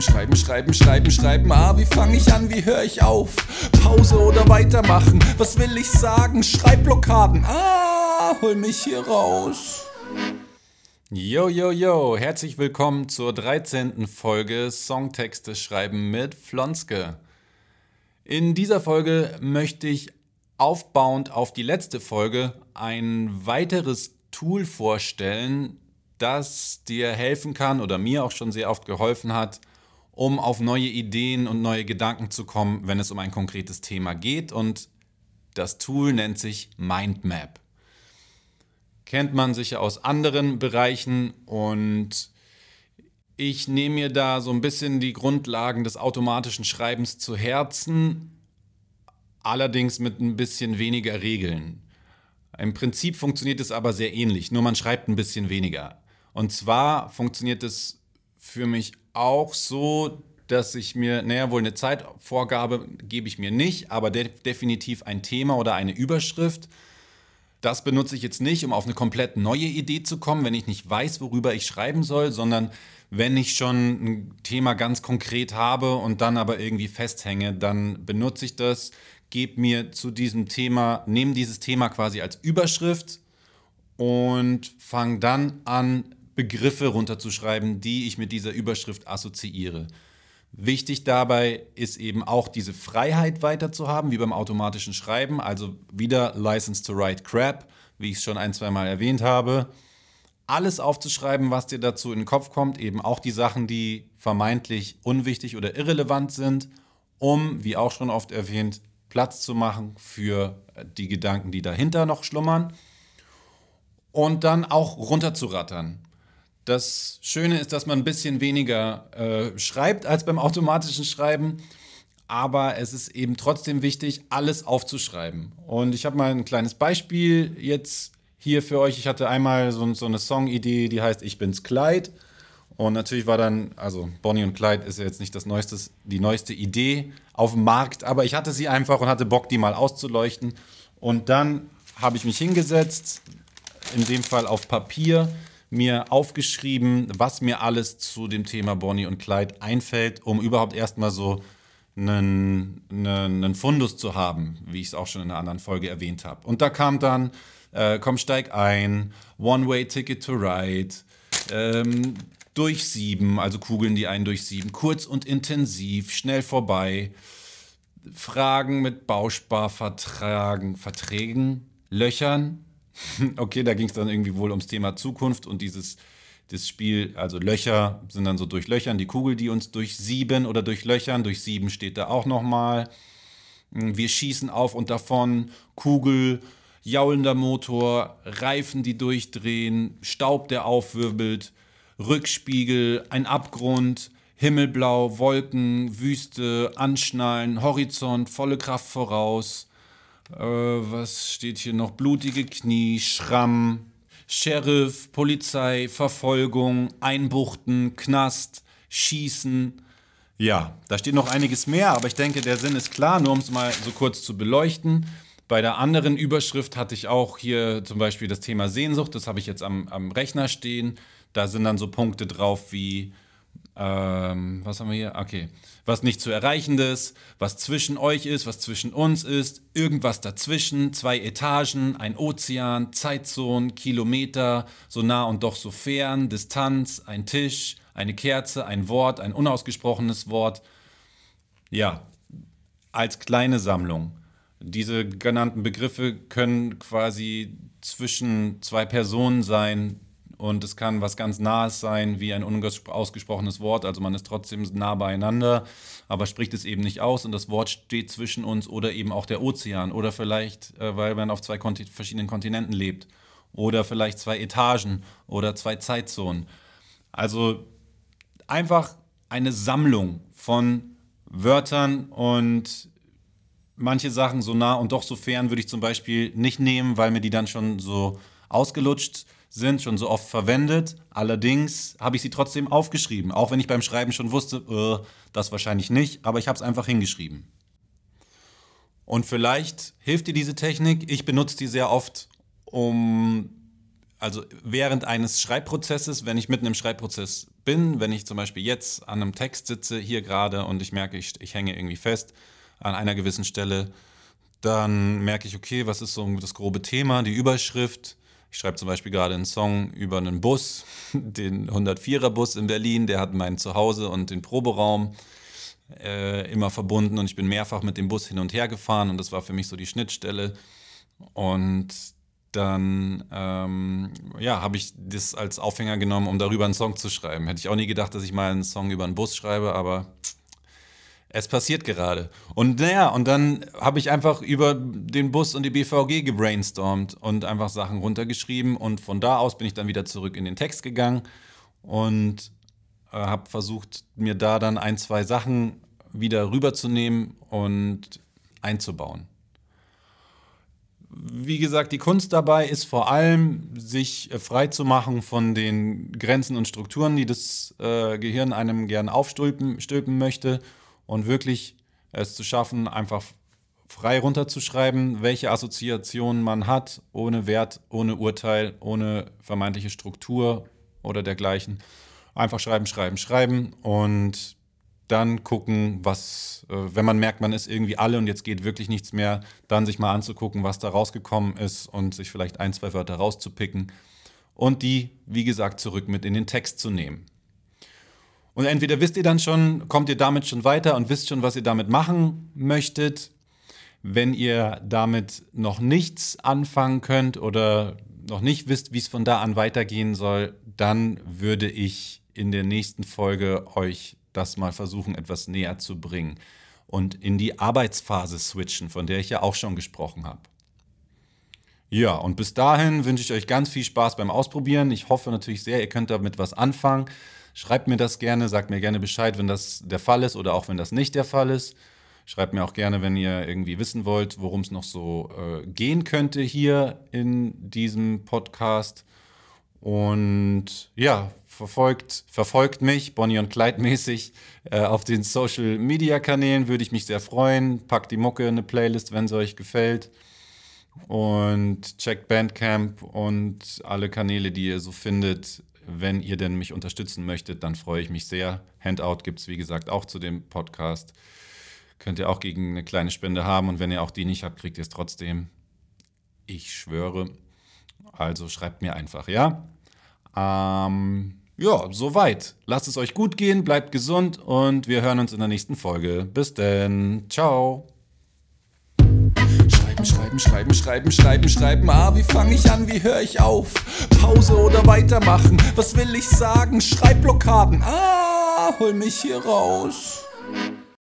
Schreiben, schreiben, schreiben, schreiben, schreiben. Ah, wie fange ich an, wie höre ich auf? Pause oder weitermachen? Was will ich sagen? Schreibblockaden. Ah, hol mich hier raus. Yo, yo, yo, herzlich willkommen zur 13. Folge Songtexte schreiben mit Flonske. In dieser Folge möchte ich aufbauend auf die letzte Folge ein weiteres Tool vorstellen, das dir helfen kann oder mir auch schon sehr oft geholfen hat, um auf neue Ideen und neue Gedanken zu kommen, wenn es um ein konkretes Thema geht. Und das Tool nennt sich Mindmap. Kennt man sicher aus anderen Bereichen und ich nehme mir da so ein bisschen die Grundlagen des automatischen Schreibens zu Herzen, allerdings mit ein bisschen weniger Regeln. Im Prinzip funktioniert es aber sehr ähnlich, nur man schreibt ein bisschen weniger. Und zwar funktioniert es für mich auch so, dass ich mir, naja, wohl eine Zeitvorgabe gebe ich mir nicht, aber de definitiv ein Thema oder eine Überschrift. Das benutze ich jetzt nicht, um auf eine komplett neue Idee zu kommen, wenn ich nicht weiß, worüber ich schreiben soll, sondern wenn ich schon ein Thema ganz konkret habe und dann aber irgendwie festhänge, dann benutze ich das, gebe mir zu diesem Thema, nehme dieses Thema quasi als Überschrift und fange dann an, Begriffe runterzuschreiben, die ich mit dieser Überschrift assoziiere. Wichtig dabei ist eben auch diese Freiheit weiter zu haben, wie beim automatischen Schreiben, also wieder License to Write Crap, wie ich es schon ein, zwei Mal erwähnt habe. Alles aufzuschreiben, was dir dazu in den Kopf kommt, eben auch die Sachen, die vermeintlich unwichtig oder irrelevant sind, um, wie auch schon oft erwähnt, Platz zu machen für die Gedanken, die dahinter noch schlummern. Und dann auch runterzurattern. Das Schöne ist, dass man ein bisschen weniger äh, schreibt als beim automatischen Schreiben, aber es ist eben trotzdem wichtig, alles aufzuschreiben. Und ich habe mal ein kleines Beispiel jetzt hier für euch. Ich hatte einmal so, so eine Songidee, die heißt Ich bin's Clyde. Und natürlich war dann, also Bonnie und Clyde ist ja jetzt nicht das neueste, die neueste Idee auf dem Markt, aber ich hatte sie einfach und hatte Bock, die mal auszuleuchten. Und dann habe ich mich hingesetzt, in dem Fall auf Papier, mir aufgeschrieben, was mir alles zu dem Thema Bonnie und Clyde einfällt, um überhaupt erstmal so einen, einen, einen Fundus zu haben, wie ich es auch schon in einer anderen Folge erwähnt habe. Und da kam dann, äh, komm, steig ein, One-Way-Ticket to Ride, ähm, durch sieben, also Kugeln, die einen durch sieben, kurz und intensiv, schnell vorbei, Fragen mit Bausparverträgen, Verträgen, Löchern, okay, da ging es dann irgendwie wohl ums Thema Zukunft und dieses das Spiel, also Löcher sind dann so durch Löchern, die Kugel, die uns durch sieben oder durch Löchern, durch sieben steht da auch nochmal. Wir schießen auf und davon, Kugel, jaulender Motor, Reifen, die durchdrehen, Staub, der aufwirbelt, Rückspiegel, ein Abgrund, Himmelblau, Wolken, Wüste, Anschnallen, Horizont, volle Kraft voraus, äh, was steht hier noch? Blutige Knie, Schramm, Sheriff, Polizei, Verfolgung, Einbuchten, Knast, Schießen. Ja, da steht noch einiges mehr, aber ich denke, der Sinn ist klar, nur um es mal so kurz zu beleuchten. Bei der anderen Überschrift hatte ich auch hier zum Beispiel das Thema Sehnsucht, das habe ich jetzt am, am Rechner stehen. Da sind dann so Punkte drauf wie ähm, was haben wir hier? Okay. Was nicht zu erreichendes, was zwischen euch ist, was zwischen uns ist, irgendwas dazwischen, zwei Etagen, ein Ozean, Zeitzonen, Kilometer, so nah und doch so fern, Distanz, ein Tisch, eine Kerze, ein Wort, ein unausgesprochenes Wort. Ja, als kleine Sammlung. Diese genannten Begriffe können quasi zwischen zwei Personen sein, und es kann was ganz Nahes sein, wie ein unausgesprochenes Wort. Also man ist trotzdem nah beieinander, aber spricht es eben nicht aus und das Wort steht zwischen uns oder eben auch der Ozean. Oder vielleicht, äh, weil man auf zwei Konti verschiedenen Kontinenten lebt. Oder vielleicht zwei Etagen oder zwei Zeitzonen. Also einfach eine Sammlung von Wörtern und manche Sachen so nah und doch so fern würde ich zum Beispiel nicht nehmen, weil mir die dann schon so ausgelutscht sind schon so oft verwendet. Allerdings habe ich sie trotzdem aufgeschrieben, auch wenn ich beim Schreiben schon wusste, äh, das wahrscheinlich nicht, aber ich habe es einfach hingeschrieben. Und vielleicht hilft dir diese Technik. Ich benutze die sehr oft, um also während eines Schreibprozesses, wenn ich mitten im Schreibprozess bin, wenn ich zum Beispiel jetzt an einem Text sitze, hier gerade, und ich merke, ich, ich hänge irgendwie fest an einer gewissen Stelle, dann merke ich, okay, was ist so das grobe Thema, die Überschrift. Ich schreibe zum Beispiel gerade einen Song über einen Bus, den 104er Bus in Berlin, der hat mein Zuhause und den Proberaum äh, immer verbunden und ich bin mehrfach mit dem Bus hin und her gefahren und das war für mich so die Schnittstelle. Und dann ähm, ja, habe ich das als Aufhänger genommen, um darüber einen Song zu schreiben. Hätte ich auch nie gedacht, dass ich mal einen Song über einen Bus schreibe, aber es passiert gerade. Und naja, und dann habe ich einfach über den Bus und die BVG gebrainstormt und einfach Sachen runtergeschrieben. Und von da aus bin ich dann wieder zurück in den Text gegangen und äh, habe versucht, mir da dann ein, zwei Sachen wieder rüberzunehmen und einzubauen. Wie gesagt, die Kunst dabei ist vor allem, sich äh, frei zu machen von den Grenzen und Strukturen, die das äh, Gehirn einem gern aufstülpen stülpen möchte und wirklich es zu schaffen, einfach frei runterzuschreiben, welche Assoziationen man hat, ohne Wert, ohne Urteil, ohne vermeintliche Struktur oder dergleichen. Einfach schreiben, schreiben, schreiben und dann gucken, was, äh, wenn man merkt, man ist irgendwie alle und jetzt geht wirklich nichts mehr, dann sich mal anzugucken, was da rausgekommen ist und sich vielleicht ein, zwei Wörter rauszupicken und die, wie gesagt, zurück mit in den Text zu nehmen. Und entweder wisst ihr dann schon, kommt ihr damit schon weiter und wisst schon, was ihr damit machen möchtet. Wenn ihr damit noch nichts anfangen könnt oder noch nicht wisst, wie es von da an weitergehen soll, dann würde ich in der nächsten Folge euch das mal versuchen, etwas näher zu bringen und in die Arbeitsphase switchen, von der ich ja auch schon gesprochen habe. Ja, und bis dahin wünsche ich euch ganz viel Spaß beim Ausprobieren. Ich hoffe natürlich sehr, ihr könnt damit was anfangen. Schreibt mir das gerne, sagt mir gerne Bescheid, wenn das der Fall ist oder auch wenn das nicht der Fall ist. Schreibt mir auch gerne, wenn ihr irgendwie wissen wollt, worum es noch so äh, gehen könnte hier in diesem Podcast. Und ja, verfolgt, verfolgt mich, Bonnie und Clyde mäßig, äh, auf den Social Media Kanälen, würde ich mich sehr freuen. Packt die Mucke in eine Playlist, wenn es euch gefällt. Und checkt Bandcamp und alle Kanäle, die ihr so findet, wenn ihr denn mich unterstützen möchtet, dann freue ich mich sehr. Handout gibt es, wie gesagt, auch zu dem Podcast. Könnt ihr auch gegen eine kleine Spende haben und wenn ihr auch die nicht habt, kriegt ihr es trotzdem. Ich schwöre. Also schreibt mir einfach, ja? Ähm, ja, soweit. Lasst es euch gut gehen, bleibt gesund und wir hören uns in der nächsten Folge. Bis denn. Ciao. Schreiben, schreiben, schreiben, schreiben, schreiben. Ah, wie fange ich an, wie höre ich auf? Pause oder weitermachen? Was will ich sagen? Schreibblockaden. Ah, hol mich hier raus.